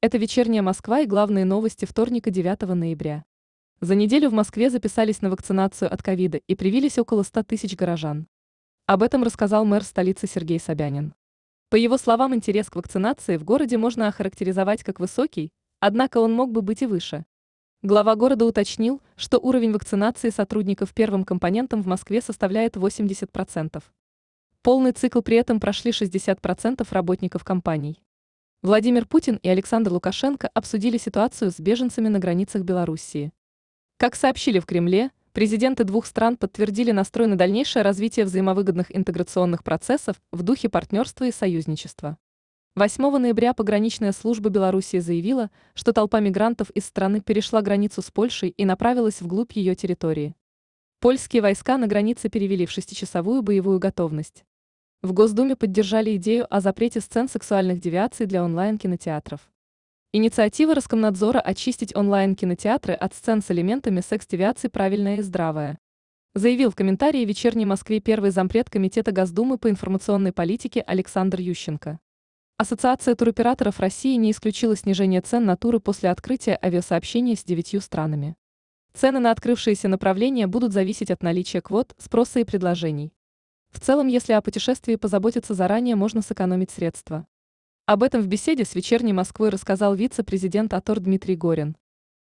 Это вечерняя Москва и главные новости вторника 9 ноября. За неделю в Москве записались на вакцинацию от ковида и привились около 100 тысяч горожан. Об этом рассказал мэр столицы Сергей Собянин. По его словам, интерес к вакцинации в городе можно охарактеризовать как высокий, однако он мог бы быть и выше. Глава города уточнил, что уровень вакцинации сотрудников первым компонентом в Москве составляет 80%. Полный цикл при этом прошли 60% работников компаний. Владимир Путин и Александр Лукашенко обсудили ситуацию с беженцами на границах Белоруссии. Как сообщили в Кремле, президенты двух стран подтвердили настрой на дальнейшее развитие взаимовыгодных интеграционных процессов в духе партнерства и союзничества. 8 ноября пограничная служба Белоруссии заявила, что толпа мигрантов из страны перешла границу с Польшей и направилась вглубь ее территории. Польские войска на границе перевели в шестичасовую боевую готовность. В Госдуме поддержали идею о запрете сцен сексуальных девиаций для онлайн-кинотеатров. Инициатива Роскомнадзора очистить онлайн-кинотеатры от сцен с элементами секс-девиаций правильная и здравая. Заявил в комментарии «Вечерней Москве» первый зампред Комитета Госдумы по информационной политике Александр Ющенко. Ассоциация туроператоров России не исключила снижение цен на туры после открытия авиасообщения с девятью странами. Цены на открывшиеся направления будут зависеть от наличия квот, спроса и предложений. В целом, если о путешествии позаботиться заранее, можно сэкономить средства. Об этом в беседе с «Вечерней Москвой» рассказал вице-президент АТОР Дмитрий Горин.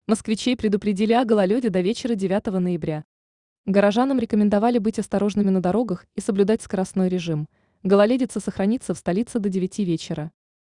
Москвичей предупредили о гололеде до вечера 9 ноября. Горожанам рекомендовали быть осторожными на дорогах и соблюдать скоростной режим. Гололедица сохранится в столице до 9 вечера.